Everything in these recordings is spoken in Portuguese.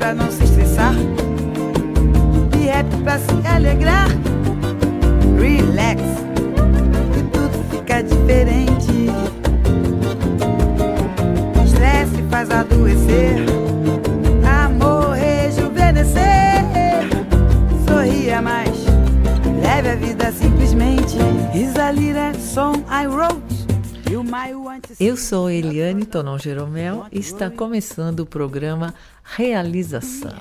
pra não se estressar. E rap pra se alegrar. Relax, e tudo fica diferente. Estresse faz adoecer. Amor rejuvenescer. Sorria mais, leve a vida simplesmente. Is a little song I wrote. Eu sou Eliane Tonon Jeromel e está começando o programa Realização.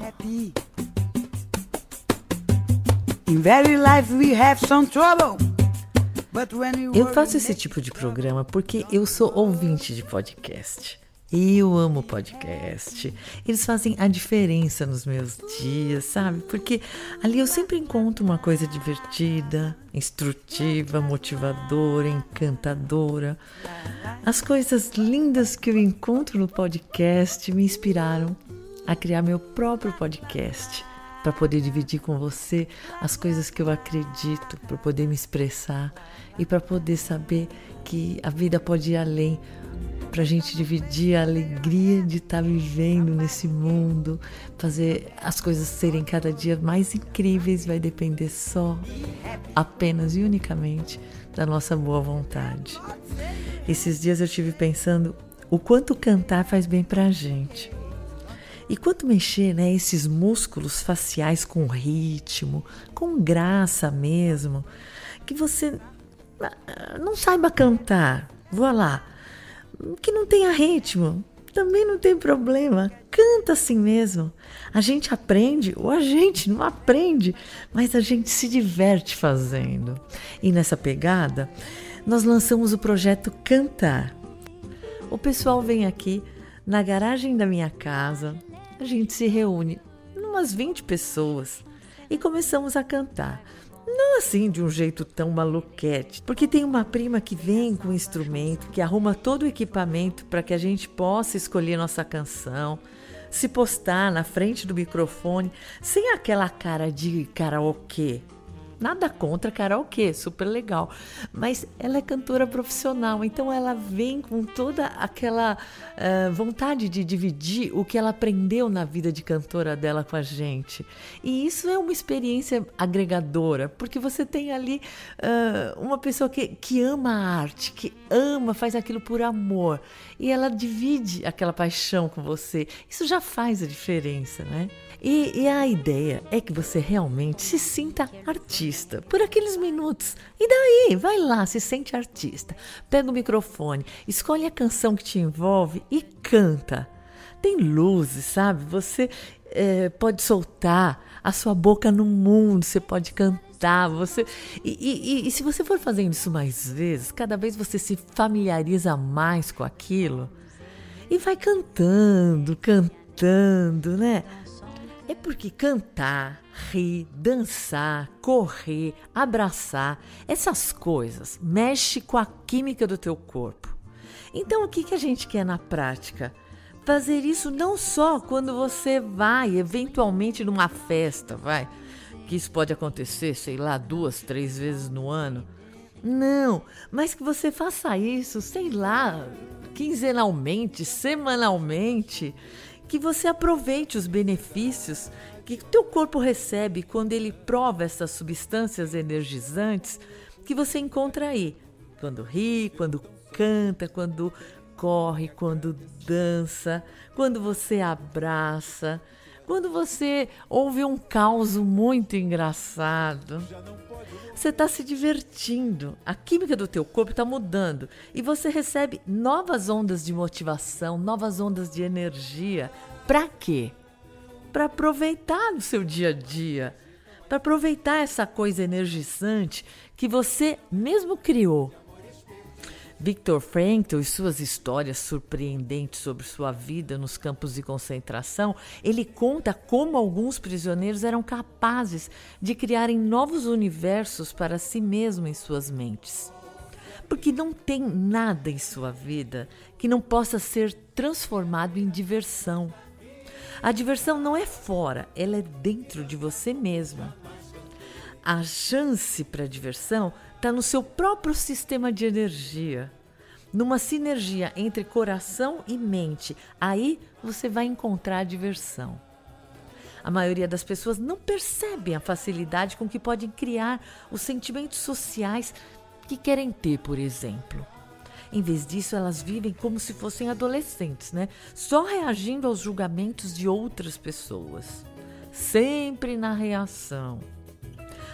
Eu faço esse tipo de programa porque eu sou ouvinte de podcast. Eu amo podcast. Eles fazem a diferença nos meus dias, sabe? Porque ali eu sempre encontro uma coisa divertida, instrutiva, motivadora, encantadora. As coisas lindas que eu encontro no podcast me inspiraram a criar meu próprio podcast para poder dividir com você as coisas que eu acredito, para poder me expressar e para poder saber que a vida pode ir além para a gente dividir a alegria de estar tá vivendo nesse mundo, fazer as coisas serem cada dia mais incríveis, vai depender só, apenas e unicamente da nossa boa vontade. Esses dias eu tive pensando o quanto cantar faz bem para a gente. E quanto mexer, né, esses músculos faciais com ritmo, com graça mesmo, que você ah, não saiba cantar, vou lá, que não tenha ritmo, também não tem problema. Canta assim mesmo. A gente aprende ou a gente não aprende, mas a gente se diverte fazendo. E nessa pegada, nós lançamos o projeto Cantar. O pessoal vem aqui na garagem da minha casa, a gente se reúne, umas 20 pessoas, e começamos a cantar. Não assim de um jeito tão maluquete, porque tem uma prima que vem com o instrumento, que arruma todo o equipamento para que a gente possa escolher nossa canção, se postar na frente do microfone, sem aquela cara de karaokê, Nada contra karaokê, super legal. Mas ela é cantora profissional, então ela vem com toda aquela uh, vontade de dividir o que ela aprendeu na vida de cantora dela com a gente. E isso é uma experiência agregadora, porque você tem ali uh, uma pessoa que, que ama a arte, que ama, faz aquilo por amor. E ela divide aquela paixão com você. Isso já faz a diferença, né? E, e, a ideia é que você realmente se sinta artista por aqueles minutos. E daí, vai lá, se sente artista. Pega o microfone, escolhe a canção que te envolve e canta. Tem luzes, sabe? Você é, pode soltar a sua boca no mundo, você pode cantar. Você e, e, e se você for fazendo isso mais vezes, cada vez você se familiariza mais com aquilo e vai cantando, cantando, né? É porque cantar, rir, dançar, correr, abraçar, essas coisas mexe com a química do teu corpo. Então, o que, que a gente quer na prática? Fazer isso não só quando você vai, eventualmente, numa festa, vai, que isso pode acontecer, sei lá, duas, três vezes no ano. Não, mas que você faça isso, sei lá, quinzenalmente, semanalmente que você aproveite os benefícios que teu corpo recebe quando ele prova essas substâncias energizantes que você encontra aí, quando ri, quando canta, quando corre, quando dança, quando você abraça, quando você ouve um caos muito engraçado. Você está se divertindo, a química do teu corpo está mudando e você recebe novas ondas de motivação, novas ondas de energia. Para quê? Para aproveitar no seu dia a dia, para aproveitar essa coisa energizante que você mesmo criou. Victor Frankl e suas histórias surpreendentes sobre sua vida nos campos de concentração, ele conta como alguns prisioneiros eram capazes de criarem novos universos para si mesmo em suas mentes. Porque não tem nada em sua vida que não possa ser transformado em diversão. A diversão não é fora, ela é dentro de você mesmo. A chance para a diversão está no seu próprio sistema de energia. Numa sinergia entre coração e mente, aí você vai encontrar diversão. A maioria das pessoas não percebem a facilidade com que podem criar os sentimentos sociais que querem ter, por exemplo. Em vez disso, elas vivem como se fossem adolescentes, né? Só reagindo aos julgamentos de outras pessoas. Sempre na reação.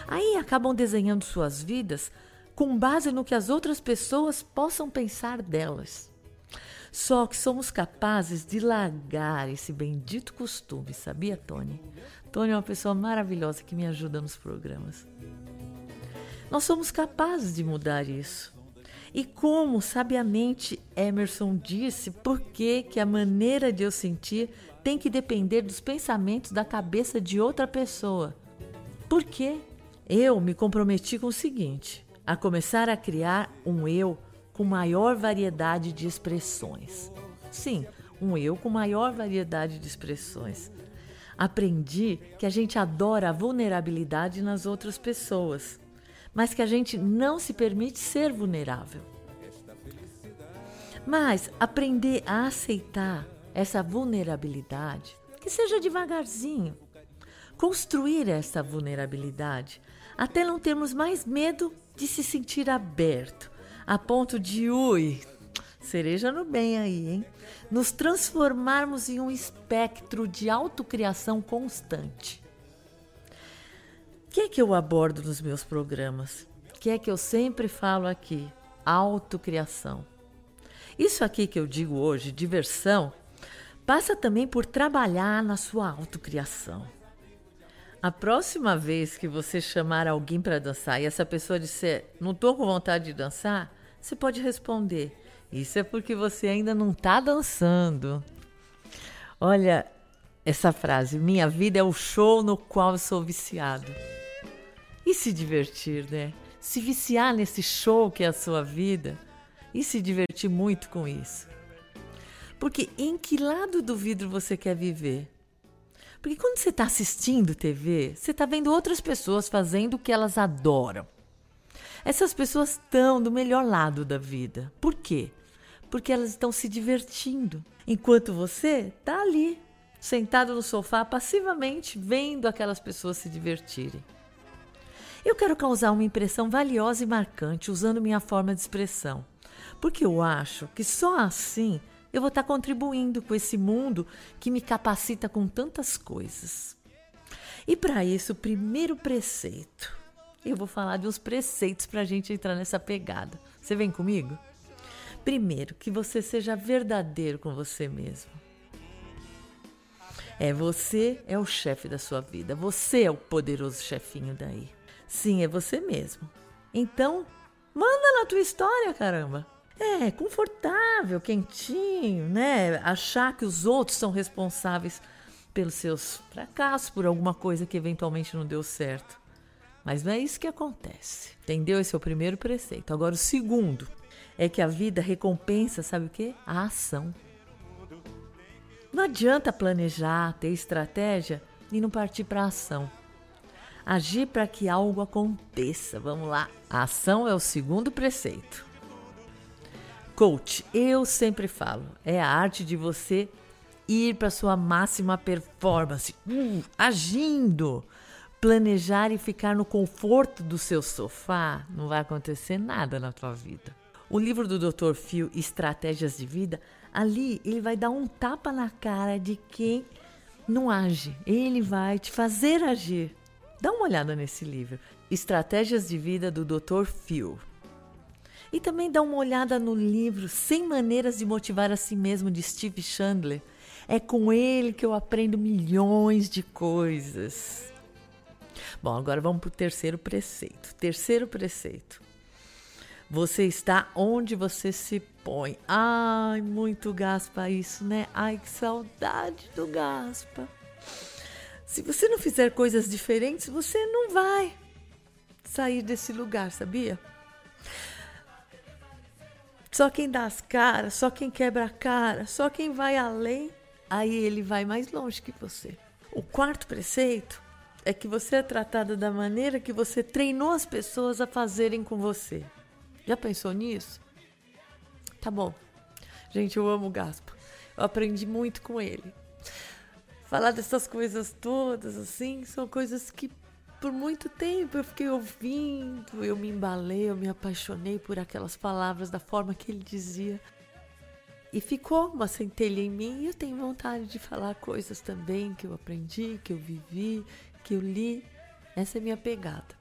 Aí acabam desenhando suas vidas com base no que as outras pessoas possam pensar delas. Só que somos capazes de largar esse bendito costume, sabia, Tony? Tony é uma pessoa maravilhosa que me ajuda nos programas. Nós somos capazes de mudar isso. E como sabiamente Emerson disse, por que, a maneira de eu sentir tem que depender dos pensamentos da cabeça de outra pessoa? Por quê? Eu me comprometi com o seguinte: a começar a criar um eu com maior variedade de expressões. Sim, um eu com maior variedade de expressões. Aprendi que a gente adora a vulnerabilidade nas outras pessoas mas que a gente não se permite ser vulnerável. Mas aprender a aceitar essa vulnerabilidade, que seja devagarzinho, construir essa vulnerabilidade até não termos mais medo de se sentir aberto, a ponto de, ui, cereja no bem aí, hein? Nos transformarmos em um espectro de autocriação constante que é que eu abordo nos meus programas? O que é que eu sempre falo aqui? Autocriação. Isso aqui que eu digo hoje, diversão, passa também por trabalhar na sua autocriação. A próxima vez que você chamar alguém para dançar e essa pessoa disser, não estou com vontade de dançar, você pode responder, isso é porque você ainda não está dançando. Olha essa frase, minha vida é o show no qual sou viciado e se divertir, né? Se viciar nesse show que é a sua vida e se divertir muito com isso. Porque em que lado do vidro você quer viver? Porque quando você está assistindo TV, você está vendo outras pessoas fazendo o que elas adoram. Essas pessoas estão do melhor lado da vida. Por quê? Porque elas estão se divertindo. Enquanto você está ali, sentado no sofá, passivamente vendo aquelas pessoas se divertirem. Eu quero causar uma impressão valiosa e marcante usando minha forma de expressão, porque eu acho que só assim eu vou estar contribuindo com esse mundo que me capacita com tantas coisas. E para isso, o primeiro preceito. Eu vou falar de uns preceitos para a gente entrar nessa pegada. Você vem comigo? Primeiro, que você seja verdadeiro com você mesmo. É você é o chefe da sua vida. Você é o poderoso chefinho daí. Sim, é você mesmo. Então, manda na tua história, caramba. É, confortável, quentinho, né? Achar que os outros são responsáveis pelos seus fracassos, por alguma coisa que eventualmente não deu certo. Mas não é isso que acontece. Entendeu? Esse é o primeiro preceito. Agora, o segundo é que a vida recompensa, sabe o quê? A ação. Não adianta planejar, ter estratégia e não partir para a ação. Agir para que algo aconteça. Vamos lá. A ação é o segundo preceito. Coach, eu sempre falo, é a arte de você ir para sua máxima performance, uh, agindo. Planejar e ficar no conforto do seu sofá, não vai acontecer nada na tua vida. O livro do Dr. Phil, Estratégias de Vida, ali ele vai dar um tapa na cara de quem não age. Ele vai te fazer agir. Dá uma olhada nesse livro, Estratégias de Vida do Dr. Phil. E também dá uma olhada no livro 100 Maneiras de Motivar a Si Mesmo de Steve Chandler. É com ele que eu aprendo milhões de coisas. Bom, agora vamos para o terceiro preceito. Terceiro preceito. Você está onde você se põe. Ai, muito gaspa isso, né? Ai, que saudade do gaspa. Se você não fizer coisas diferentes, você não vai sair desse lugar, sabia? Só quem dá as caras, só quem quebra a cara, só quem vai além, aí ele vai mais longe que você. O quarto preceito é que você é tratada da maneira que você treinou as pessoas a fazerem com você. Já pensou nisso? Tá bom. Gente, eu amo o Gaspa. Eu aprendi muito com ele. falar dessas coisas todas, assim, são coisas que por muito tempo eu fiquei ouvindo, eu me embalei, eu me apaixonei por aquelas palavras da forma que ele dizia. E ficou uma centelha em mim e eu tenho vontade de falar coisas também que eu aprendi, que eu vivi, que eu li. Essa é a minha pegada.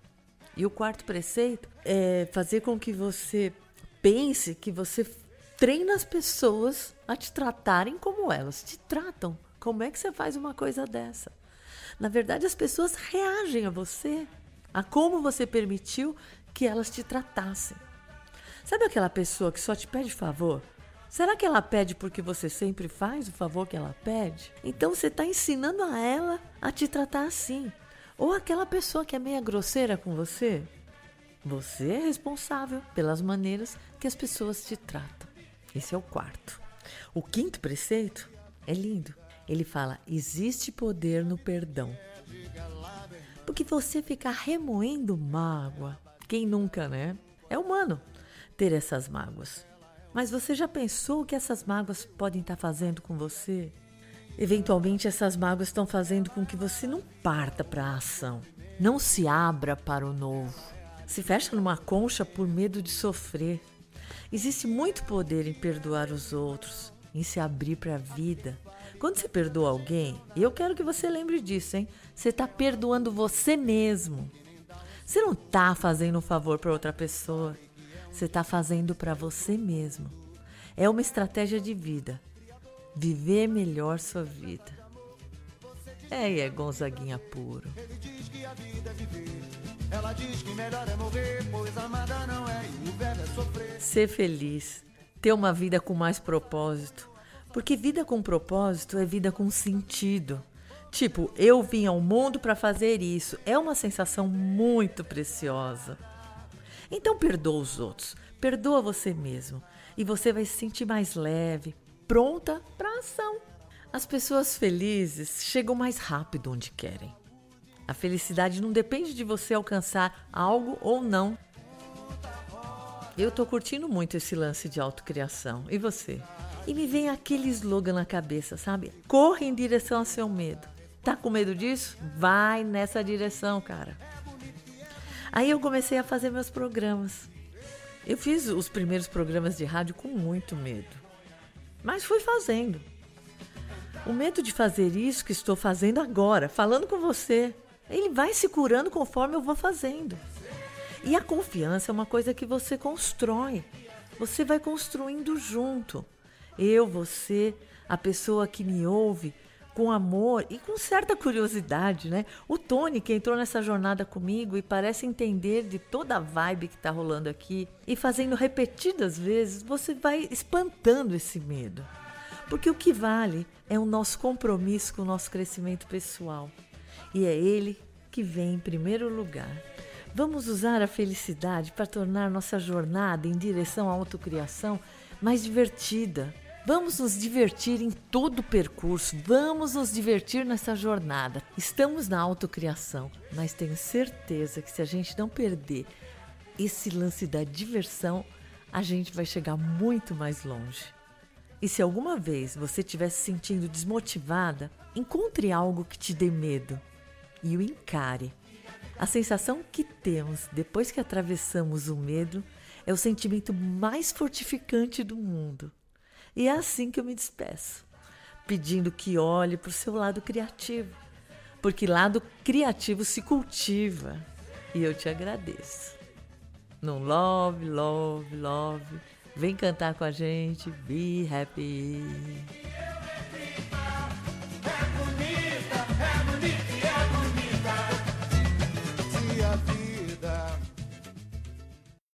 E o quarto preceito é fazer com que você pense que você treina as pessoas a te tratarem como elas te tratam. Como é que você faz uma coisa dessa? Na verdade, as pessoas reagem a você, a como você permitiu que elas te tratassem. Sabe aquela pessoa que só te pede favor? Será que ela pede porque você sempre faz o favor que ela pede? Então você está ensinando a ela a te tratar assim. Ou aquela pessoa que é meia grosseira com você? Você é responsável pelas maneiras que as pessoas te tratam. Esse é o quarto. O quinto preceito é lindo. Ele fala: existe poder no perdão. Porque você ficar remoendo mágoa, quem nunca, né? É humano ter essas mágoas. Mas você já pensou o que essas mágoas podem estar fazendo com você? Eventualmente, essas mágoas estão fazendo com que você não parta para a ação, não se abra para o novo, se fecha numa concha por medo de sofrer. Existe muito poder em perdoar os outros, em se abrir para a vida, quando você perdoa alguém, e eu quero que você lembre disso, hein? Você está perdoando você mesmo. Você não está fazendo um favor para outra pessoa. Você está fazendo para você mesmo. É uma estratégia de vida. Viver melhor sua vida. É, e é Gonzaguinha puro. Ele diz que a vida é viver. Ela diz que melhor é morrer, pois amada não é e o verbo é sofrer. Ser feliz. Ter uma vida com mais propósito porque vida com propósito é vida com sentido. Tipo, eu vim ao mundo para fazer isso. É uma sensação muito preciosa. Então perdoa os outros, perdoa você mesmo e você vai se sentir mais leve, pronta para ação. As pessoas felizes chegam mais rápido onde querem. A felicidade não depende de você alcançar algo ou não. Eu tô curtindo muito esse lance de autocriação. E você? E me vem aquele slogan na cabeça, sabe? Corra em direção ao seu medo. Tá com medo disso? Vai nessa direção, cara. Aí eu comecei a fazer meus programas. Eu fiz os primeiros programas de rádio com muito medo. Mas fui fazendo. O medo de fazer isso que estou fazendo agora, falando com você, ele vai se curando conforme eu vou fazendo. E a confiança é uma coisa que você constrói. Você vai construindo junto eu, você, a pessoa que me ouve com amor e com certa curiosidade, né? O Tony, que entrou nessa jornada comigo e parece entender de toda a vibe que está rolando aqui e fazendo repetidas vezes, você vai espantando esse medo. Porque o que vale é o nosso compromisso com o nosso crescimento pessoal. E é ele que vem em primeiro lugar. Vamos usar a felicidade para tornar nossa jornada em direção à autocriação mais divertida, Vamos nos divertir em todo o percurso, vamos nos divertir nessa jornada. Estamos na autocriação, mas tenho certeza que se a gente não perder esse lance da diversão, a gente vai chegar muito mais longe. E se alguma vez você estiver se sentindo desmotivada, encontre algo que te dê medo e o encare. A sensação que temos depois que atravessamos o medo é o sentimento mais fortificante do mundo. E é assim que eu me despeço, pedindo que olhe para o seu lado criativo, porque lado criativo se cultiva e eu te agradeço. No love, love, love, vem cantar com a gente, be happy.